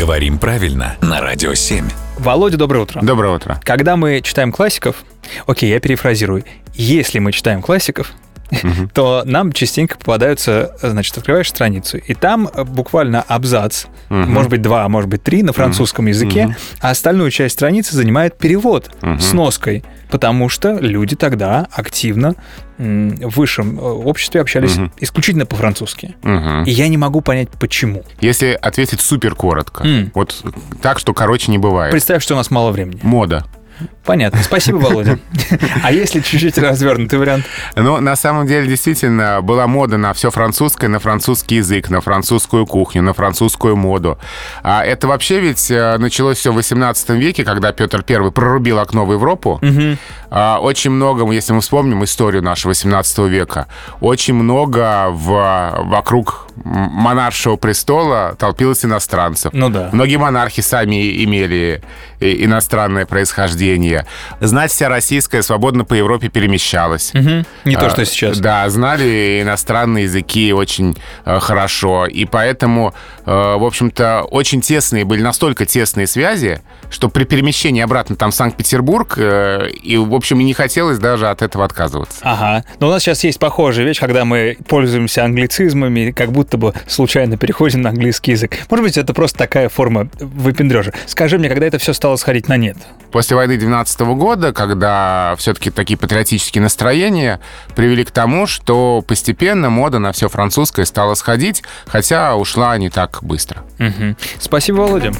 Говорим правильно на Радио 7. Володя, доброе утро. Доброе утро. Когда мы читаем классиков, окей, я перефразирую, если мы читаем классиков, то нам частенько попадаются, значит, открываешь страницу, и там буквально абзац, может быть, два, а может быть, три на французском языке, а остальную часть страницы занимает перевод с ноской, потому что люди тогда активно в высшем э, обществе общались исключительно по-французски. Мгм. И я не могу понять, почему. Если ответить супер коротко, М. вот так, что короче не бывает. Представь, что у нас мало времени. Мода. Понятно. Спасибо, Володя. А если чуть-чуть развернутый вариант? Ну, на самом деле, действительно, была мода на все французское, на французский язык, на французскую кухню, на французскую моду. А это вообще ведь э, началось все в 18 веке, когда Петр I прорубил окно в Европу. А, Очень много, если мы вспомним историю нашего 18 века, очень много в, вокруг монаршего престола толпилось иностранцев. Ну да. Многие монархи сами имели иностранное происхождение. Знать вся российская свободно по Европе перемещалась. Мгм. Не то, А, что сейчас. Да, знали иностранные языки очень э, хорошо. И поэтому, э, в общем-то, очень тесные были, настолько тесные связи, что при перемещении обратно там в Санкт-Петербург, э, и, в общем, и не хотелось даже от этого отказываться. Ага. Но у нас сейчас есть похожая вещь, когда мы пользуемся англицизмами, как будто бы случайно переходим на английский язык. Может быть, это просто такая форма выпендрежа. Скажи мне, когда это все стало сходить на нет? После войны 12 года, когда все-таки такие патриотические настроения привели к тому, что постепенно мода на все французское стала сходить, хотя ушла не так быстро. Мгм. Спасибо, Володя.